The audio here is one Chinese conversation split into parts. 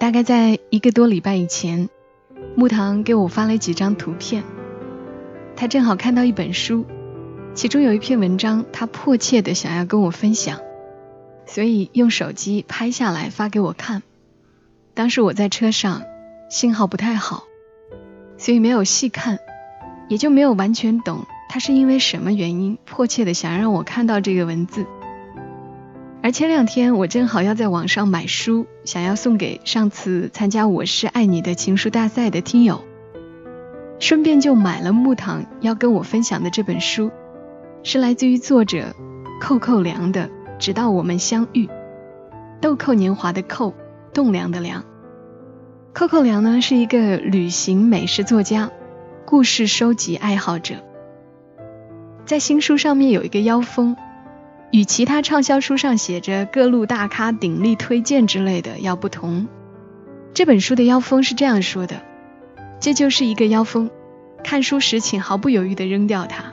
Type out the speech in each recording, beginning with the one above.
大概在一个多礼拜以前，木糖给我发了几张图片，他正好看到一本书，其中有一篇文章，他迫切的想要跟我分享，所以用手机拍下来发给我看。当时我在车上，信号不太好，所以没有细看。也就没有完全懂他是因为什么原因迫切的想让我看到这个文字。而前两天我正好要在网上买书，想要送给上次参加《我是爱你》的情书大赛的听友，顺便就买了木糖要跟我分享的这本书，是来自于作者寇寇良的《直到我们相遇》，豆蔻年华的蔻，栋梁的梁。寇寇良呢是一个旅行美食作家。故事收集爱好者，在新书上面有一个腰封，与其他畅销书上写着各路大咖鼎力推荐之类的要不同。这本书的腰封是这样说的：“这就是一个腰封，看书时请毫不犹豫地扔掉它，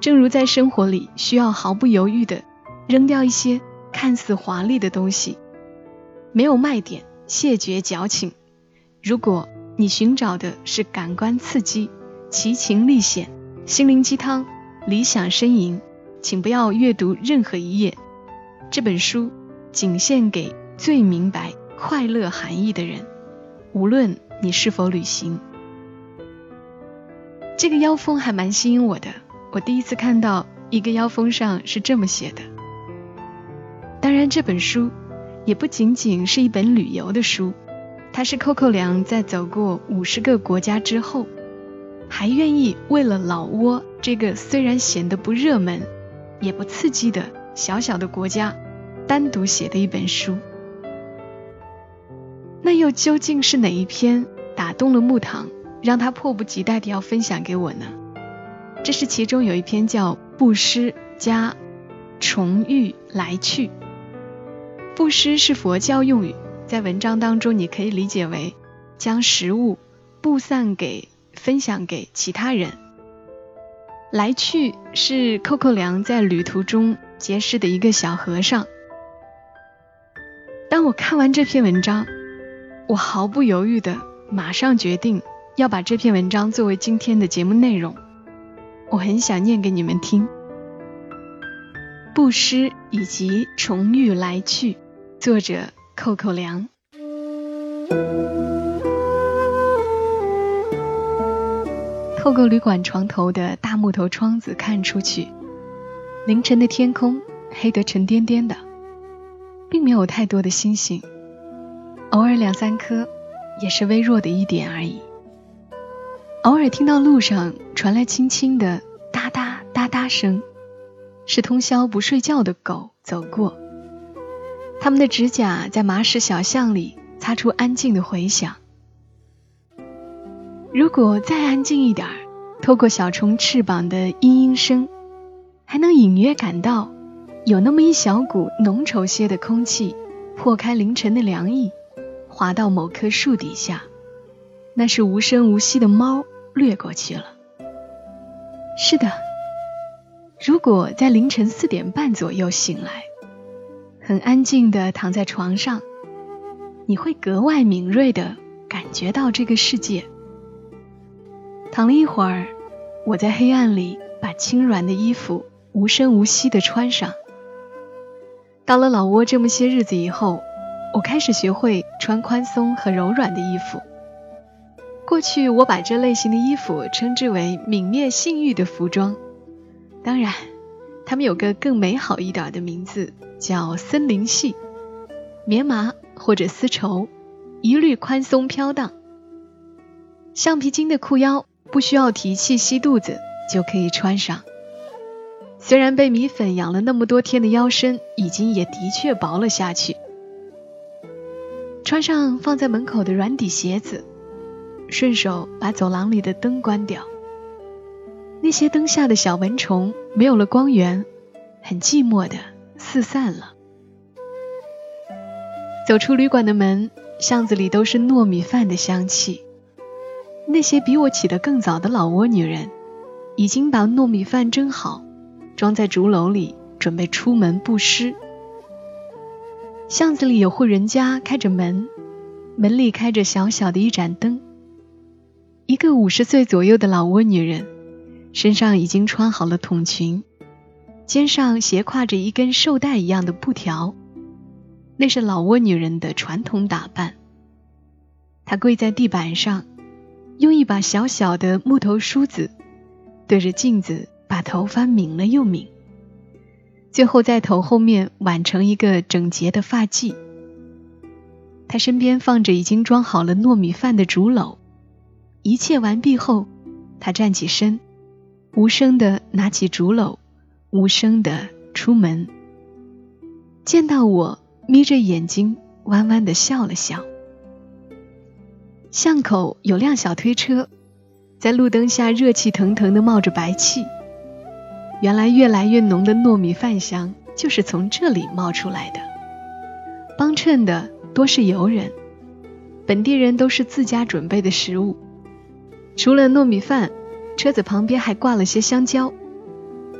正如在生活里需要毫不犹豫地扔掉一些看似华丽的东西，没有卖点，谢绝矫情。如果。”你寻找的是感官刺激、奇情历险、心灵鸡汤、理想呻吟，请不要阅读任何一页。这本书仅献给最明白快乐含义的人，无论你是否旅行。这个腰封还蛮吸引我的，我第一次看到一个腰封上是这么写的。当然，这本书也不仅仅是一本旅游的书。它是寇寇良在走过五十个国家之后，还愿意为了老挝这个虽然显得不热门，也不刺激的小小的国家，单独写的一本书。那又究竟是哪一篇打动了木糖，让他迫不及待的要分享给我呢？这是其中有一篇叫《布施加重遇来去》，布施是佛教用语。在文章当中，你可以理解为将食物布散给、分享给其他人。来去是寇寇良在旅途中结识的一个小和尚。当我看完这篇文章，我毫不犹豫的马上决定要把这篇文章作为今天的节目内容。我很想念给你们听。布施以及重遇来去，作者。扣扣凉。透过旅馆床头的大木头窗子看出去，凌晨的天空黑得沉甸甸的，并没有太多的星星，偶尔两三颗，也是微弱的一点而已。偶尔听到路上传来轻轻的哒哒哒哒声，是通宵不睡觉的狗走过。它们的指甲在麻石小巷里擦出安静的回响。如果再安静一点儿，透过小虫翅膀的嘤嘤声，还能隐约感到有那么一小股浓稠些的空气破开凌晨的凉意，滑到某棵树底下。那是无声无息的猫掠过去了。是的，如果在凌晨四点半左右醒来。很安静的躺在床上，你会格外敏锐的感觉到这个世界。躺了一会儿，我在黑暗里把轻软的衣服无声无息的穿上。到了老挝这么些日子以后，我开始学会穿宽松和柔软的衣服。过去我把这类型的衣服称之为泯灭性欲的服装，当然。他们有个更美好一点的名字，叫森林系，棉麻或者丝绸，一律宽松飘荡。橡皮筋的裤腰不需要提气吸肚子就可以穿上。虽然被米粉养了那么多天的腰身，已经也的确薄了下去。穿上放在门口的软底鞋子，顺手把走廊里的灯关掉。那些灯下的小蚊虫没有了光源，很寂寞的四散了。走出旅馆的门，巷子里都是糯米饭的香气。那些比我起得更早的老挝女人，已经把糯米饭蒸好，装在竹篓里，准备出门布施。巷子里有户人家开着门，门里开着小小的一盏灯。一个五十岁左右的老挝女人，身上已经穿好了筒裙，肩上斜挎着一根绶带一样的布条，那是老挝女人的传统打扮。她跪在地板上，用一把小小的木头梳子对着镜子把头发抿了又抿。最后在头后面挽成一个整洁的发髻。他身边放着已经装好了糯米饭的竹篓。一切完毕后，他站起身，无声的拿起竹篓，无声的出门。见到我，眯着眼睛，弯弯的笑了笑。巷口有辆小推车，在路灯下热气腾腾的冒着白气。原来越来越浓的糯米饭香就是从这里冒出来的。帮衬的多是游人，本地人都是自家准备的食物。除了糯米饭，车子旁边还挂了些香蕉，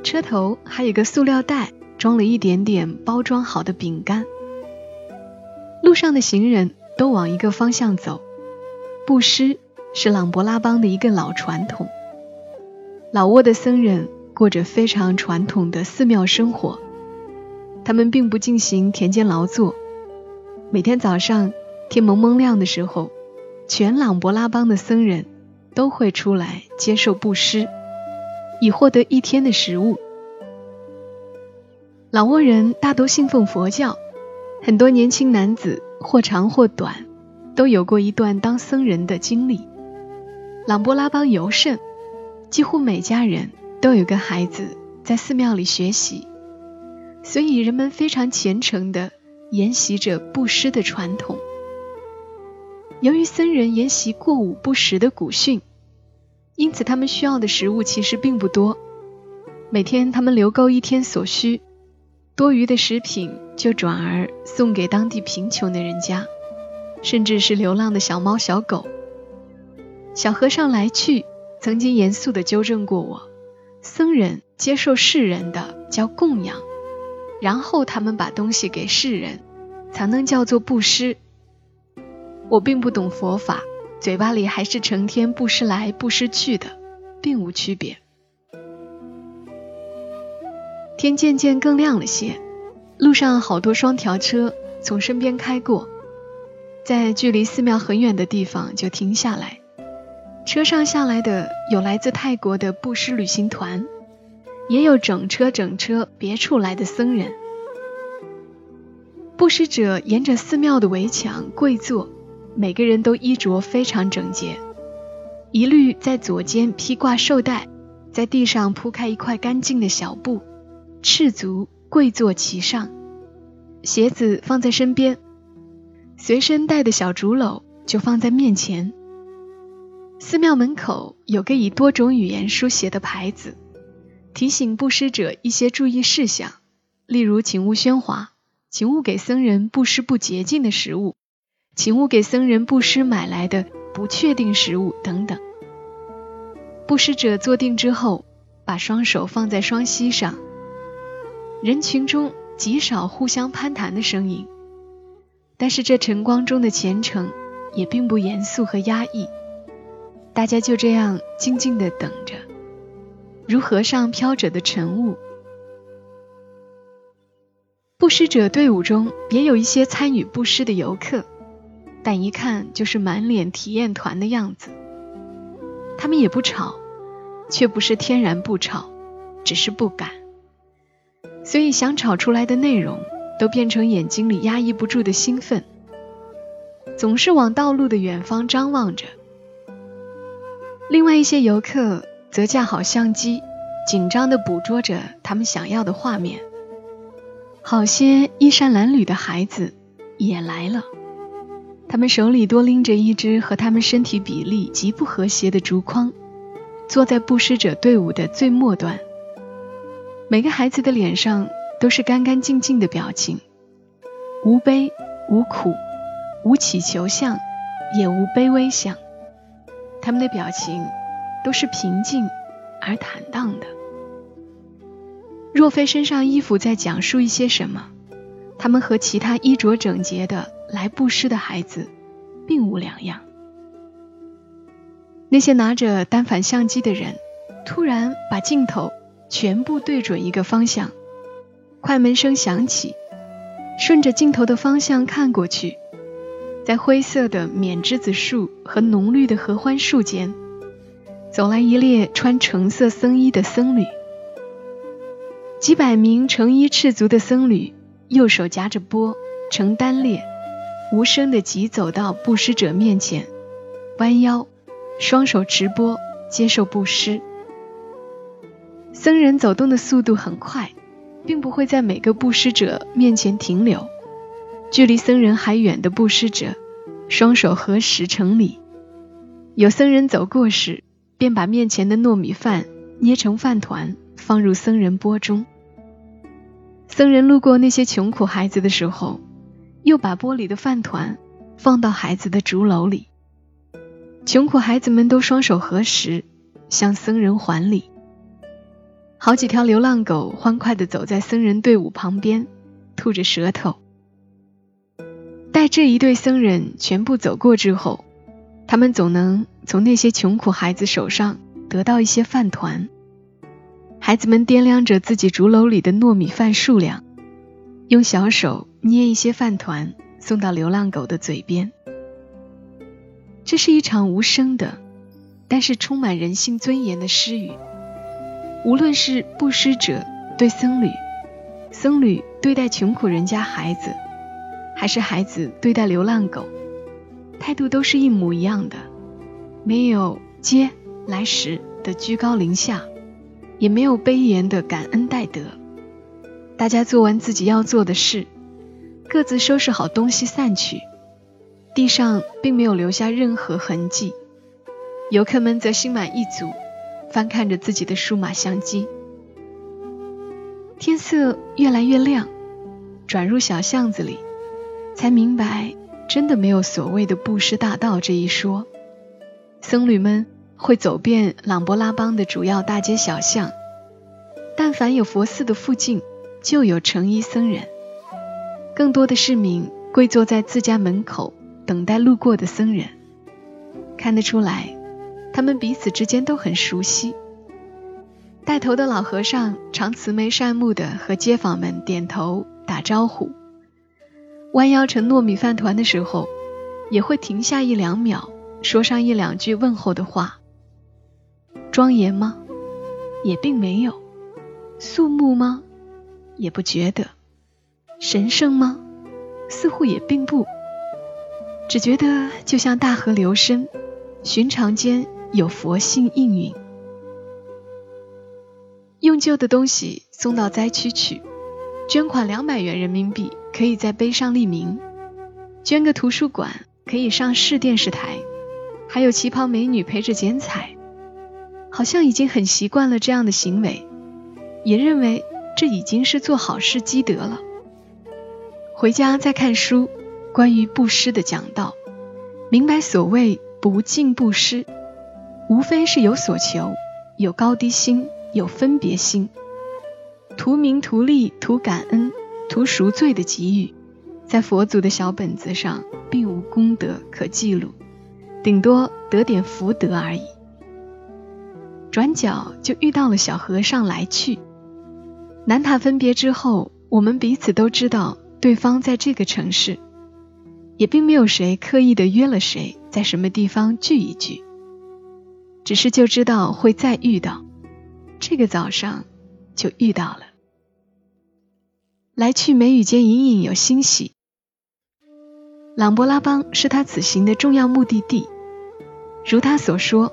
车头还有个塑料袋，装了一点点包装好的饼干。路上的行人都往一个方向走，布施是朗勃拉邦的一个老传统。老挝的僧人。过着非常传统的寺庙生活，他们并不进行田间劳作。每天早上天蒙蒙亮的时候，全朗勃拉邦的僧人都会出来接受布施，以获得一天的食物。老挝人大多信奉佛教，很多年轻男子或长或短都有过一段当僧人的经历。朗勃拉邦尤甚，几乎每家人。都有个孩子在寺庙里学习，所以人们非常虔诚地沿袭着布施的传统。由于僧人沿袭过午不食的古训，因此他们需要的食物其实并不多。每天他们留够一天所需，多余的食品就转而送给当地贫穷的人家，甚至是流浪的小猫小狗。小和尚来去曾经严肃地纠正过我。僧人接受世人的叫供养，然后他们把东西给世人，才能叫做布施。我并不懂佛法，嘴巴里还是成天布施来布施去的，并无区别。天渐渐更亮了些，路上好多双条车从身边开过，在距离寺庙很远的地方就停下来。车上下来的有来自泰国的布施旅行团，也有整车整车别处来的僧人。布施者沿着寺庙的围墙跪坐，每个人都衣着非常整洁，一律在左肩披挂绶带，在地上铺开一块干净的小布，赤足跪坐其上，鞋子放在身边，随身带的小竹篓就放在面前。寺庙门口有个以多种语言书写的牌子，提醒布施者一些注意事项，例如请勿喧哗，请勿给僧人布施不洁净的食物，请勿给僧人布施买来的不确定食物等等。布施者坐定之后，把双手放在双膝上，人群中极少互相攀谈的声音，但是这晨光中的虔诚也并不严肃和压抑。大家就这样静静的等着，如河上飘着的晨雾。布施者队伍中也有一些参与布施的游客，但一看就是满脸体验团的样子。他们也不吵，却不是天然不吵，只是不敢。所以想吵出来的内容，都变成眼睛里压抑不住的兴奋，总是往道路的远方张望着。另外一些游客则架好相机，紧张地捕捉着他们想要的画面。好些衣衫褴褛的孩子也来了，他们手里多拎着一只和他们身体比例极不和谐的竹筐，坐在布施者队伍的最末端。每个孩子的脸上都是干干净净的表情，无悲无苦，无乞求相，也无卑微相。他们的表情都是平静而坦荡的。若非身上衣服在讲述一些什么，他们和其他衣着整洁的来布施的孩子并无两样。那些拿着单反相机的人突然把镜头。全部对准一个方向，快门声响起，顺着镜头的方向看过去，在灰色的缅栀子树和浓绿的合欢树间，走来一列穿橙色僧衣的僧侣。几百名成衣赤足的僧侣，右手夹着钵，成单列，无声地疾走到布施者面前，弯腰，双手持钵，接受布施。僧人走动的速度很快，并不会在每个布施者面前停留。距离僧人还远的布施者，双手合十成礼。有僧人走过时，便把面前的糯米饭捏成饭团，放入僧人钵中。僧人路过那些穷苦孩子的时候，又把钵里的饭团放到孩子的竹篓里。穷苦孩子们都双手合十，向僧人还礼。好几条流浪狗欢快地走在僧人队伍旁边，吐着舌头。待这一对僧人全部走过之后，他们总能从那些穷苦孩子手上得到一些饭团。孩子们掂量着自己竹篓里的糯米饭数量，用小手捏一些饭团送到流浪狗的嘴边。这是一场无声的，但是充满人性尊严的施语。无论是布施者对僧侣，僧侣对待穷苦人家孩子，还是孩子对待流浪狗，态度都是一模一样的，没有接来时的居高临下，也没有卑严的感恩戴德。大家做完自己要做的事，各自收拾好东西散去，地上并没有留下任何痕迹。游客们则心满意足。翻看着自己的数码相机，天色越来越亮，转入小巷子里，才明白真的没有所谓的布施大道这一说。僧侣们会走遍朗勃拉邦的主要大街小巷，但凡有佛寺的附近，就有成衣僧人。更多的市民跪坐在自家门口，等待路过的僧人。看得出来。他们彼此之间都很熟悉。带头的老和尚常慈眉善目的和街坊们点头打招呼，弯腰盛糯米饭团的时候，也会停下一两秒，说上一两句问候的话。庄严吗？也并没有。肃穆吗？也不觉得。神圣吗？似乎也并不。只觉得就像大河流深，寻常间。有佛性应允，用旧的东西送到灾区去，捐款两百元人民币可以在碑上立名，捐个图书馆可以上市电视台，还有旗袍美女陪着剪彩，好像已经很习惯了这样的行为，也认为这已经是做好事积德了。回家再看书，关于布施的讲道，明白所谓不敬布施。无非是有所求，有高低心，有分别心，图名图利图感恩图赎罪的给予，在佛祖的小本子上并无功德可记录，顶多得点福德而已。转角就遇到了小和尚来去，南塔分别之后，我们彼此都知道对方在这个城市，也并没有谁刻意的约了谁在什么地方聚一聚。只是就知道会再遇到，这个早上就遇到了。来去梅雨间隐隐有欣喜。朗勃拉邦是他此行的重要目的地，如他所说，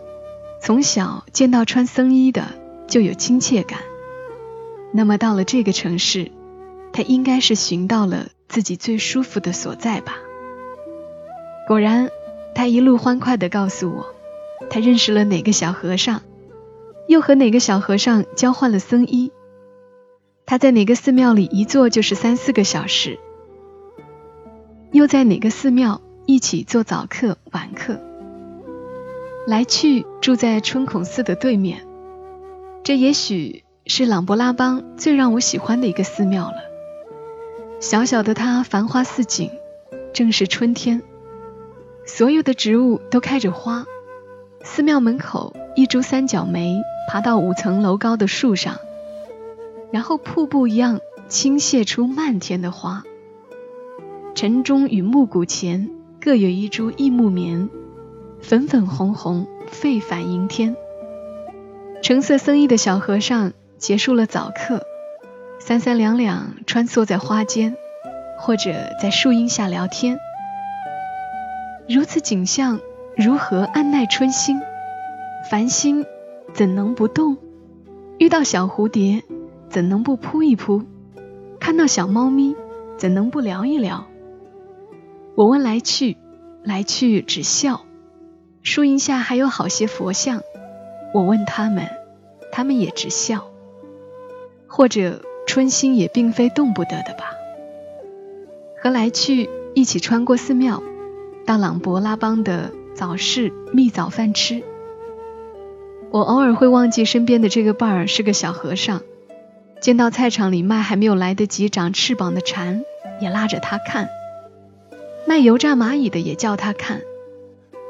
从小见到穿僧衣的就有亲切感。那么到了这个城市，他应该是寻到了自己最舒服的所在吧。果然，他一路欢快地告诉我，他认识了哪个小和尚，又和哪个小和尚交换了僧衣。他在哪个寺庙里一坐就是三四个小时，又在哪个寺庙一起做早课、晚课。来去住在春孔寺的对面，这也许是朗勃拉邦最让我喜欢的一个寺庙了。小小的它繁花似锦，正是春天，所有的植物都开着花。寺庙门口一株三角梅爬到五层楼高的树上。然后瀑布一样倾泻出漫天的花。城中与木谷前各有一株异木棉，粉粉红红，沸反盈天。橙色僧衣的小和尚结束了早课，三三两两穿梭在花间，或者在树荫下聊天。如此景象，如何按耐春心？凡心怎能不动？遇到小蝴蝶。怎能不扑一扑？看到小猫咪，怎能不聊一聊？我问来去，来去只笑。树荫下还有好些佛像，我问他们，他们也只笑。或者春心也并非动不得的吧？和来去一起穿过寺庙，到朗勃拉邦的早市觅早饭吃。我偶尔会忘记身边的这个伴儿是个小和尚。见到菜场里卖还没有来得及长翅膀的蝉，也拉着他看；卖油炸蚂蚁的也叫他看；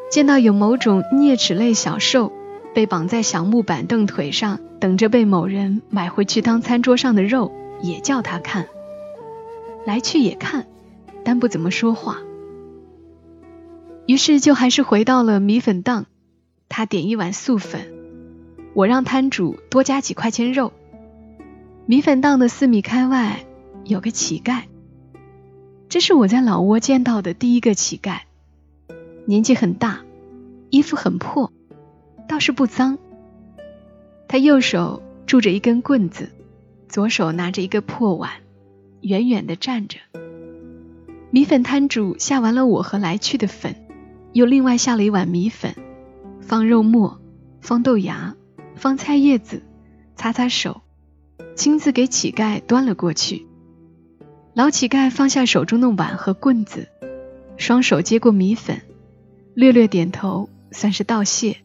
见到有某种啮齿类小兽被绑在小木板凳腿上，等着被某人买回去当餐桌上的肉，也叫他看。来去也看，但不怎么说话。于是就还是回到了米粉档，他点一碗素粉，我让摊主多加几块钱肉。米粉档的四米开外有个乞丐，这是我在老挝见到的第一个乞丐，年纪很大，衣服很破，倒是不脏。他右手拄着一根棍子，左手拿着一个破碗，远远的站着。米粉摊主下完了我和来去的粉，又另外下了一碗米粉，放肉末，放豆芽，放菜叶子，擦擦手。亲自给乞丐端了过去。老乞丐放下手中的碗和棍子，双手接过米粉，略略点头，算是道谢。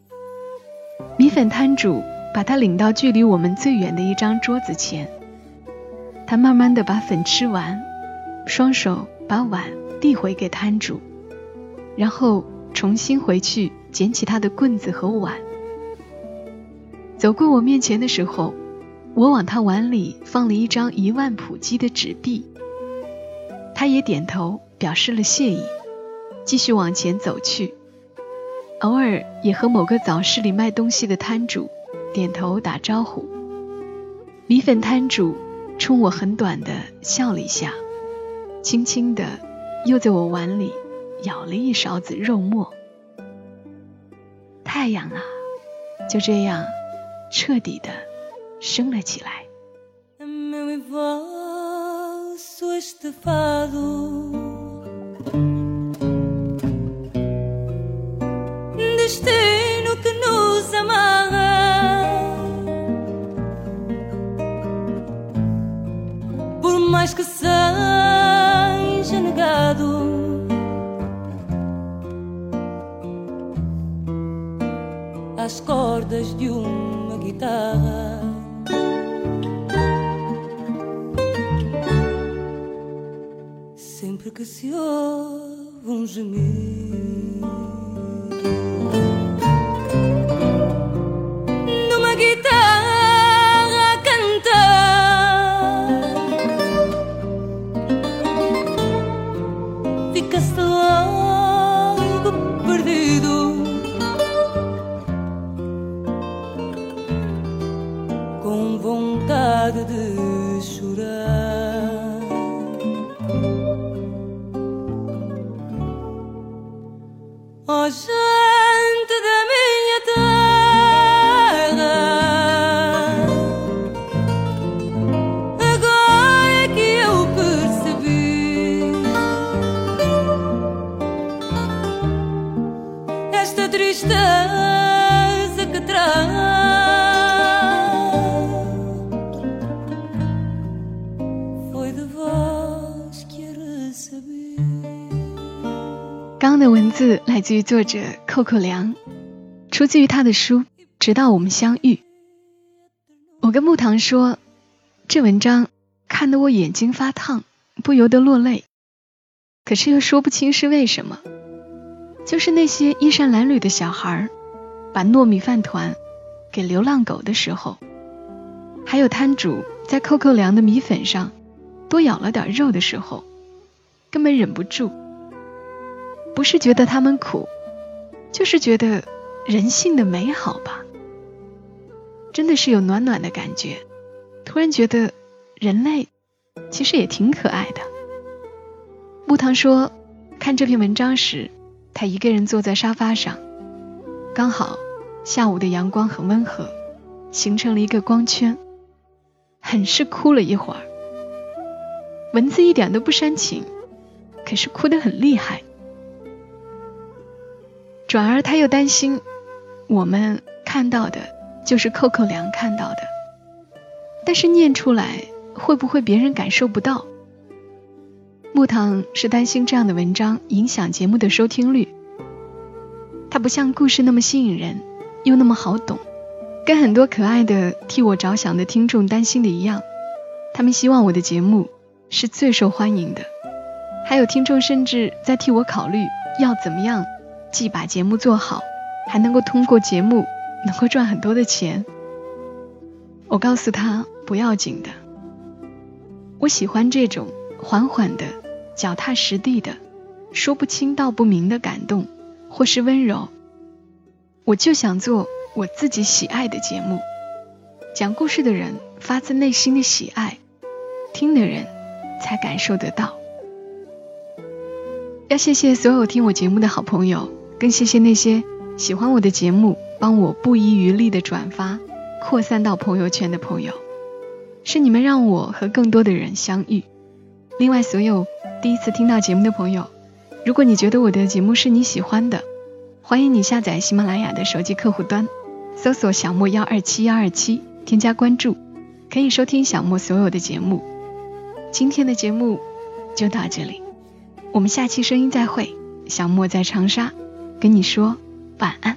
米粉摊主把他领到距离我们最远的一张桌子前，他慢慢的把粉吃完，双手把碗递回给摊主，然后重新回去捡起他的棍子和碗。走过我面前的时候。我往他碗里放了一张一万普基的纸币，他也点头表示了谢意，继续往前走去，偶尔也和某个早市里卖东西的摊主点头打招呼。米粉摊主冲我很短的笑了一下，轻轻的又在我碗里舀了一勺子肉末，太阳啊就这样彻底的升了起来。As cordas de uma guitarra. que se ouve um gemido 字来自于作者寇寇良，出自于他的书《直到我们相遇》。我跟木糖说，这文章看得我眼睛发烫，不由得落泪，可是又说不清是为什么。就是那些衣衫褴褛的小孩把糯米饭团给流浪狗的时候，还有摊主在扣扣良的米粉上多舀了点肉的时候，根本忍不住。不是觉得他们苦，就是觉得人性的美好吧。真的是有暖暖的感觉，突然觉得人类其实也挺可爱的。木糖说，看这篇文章时。他一个人坐在沙发上，刚好下午的阳光很温和，形成了一个光圈，很是哭了一会儿。文字一点都不煽情，可是哭得很厉害。转而他又担心，我们看到的就是扣扣良看到的，但是念出来会不会别人感受不到？木糖是担心这样的文章影响节目的收听率。它不像故事那么吸引人，又那么好懂，跟很多可爱的替我着想的听众担心的一样，他们希望我的节目是最受欢迎的。还有听众甚至在替我考虑要怎么样，既把节目做好，还能够通过节目能够赚很多的钱。我告诉他不要紧的，我喜欢这种缓缓的。脚踏实地的，说不清道不明的感动，或是温柔。我就想做我自己喜爱的节目，讲故事的人发自内心的喜爱，听的人才感受得到。要谢谢所有听我节目的好朋友，更谢谢那些喜欢我的节目，帮我不遗余力的转发、扩散到朋友圈的朋友。是你们让我和更多的人相遇。另外，所有。第一次听到节目的朋友，如果你觉得我的节目是你喜欢的，欢迎你下载喜马拉雅的手机客户端，搜索小莫幺二七幺二七，添加关注，可以收听小莫所有的节目。今天的节目就到这里，我们下期声音再会。小莫在长沙，跟你说晚安。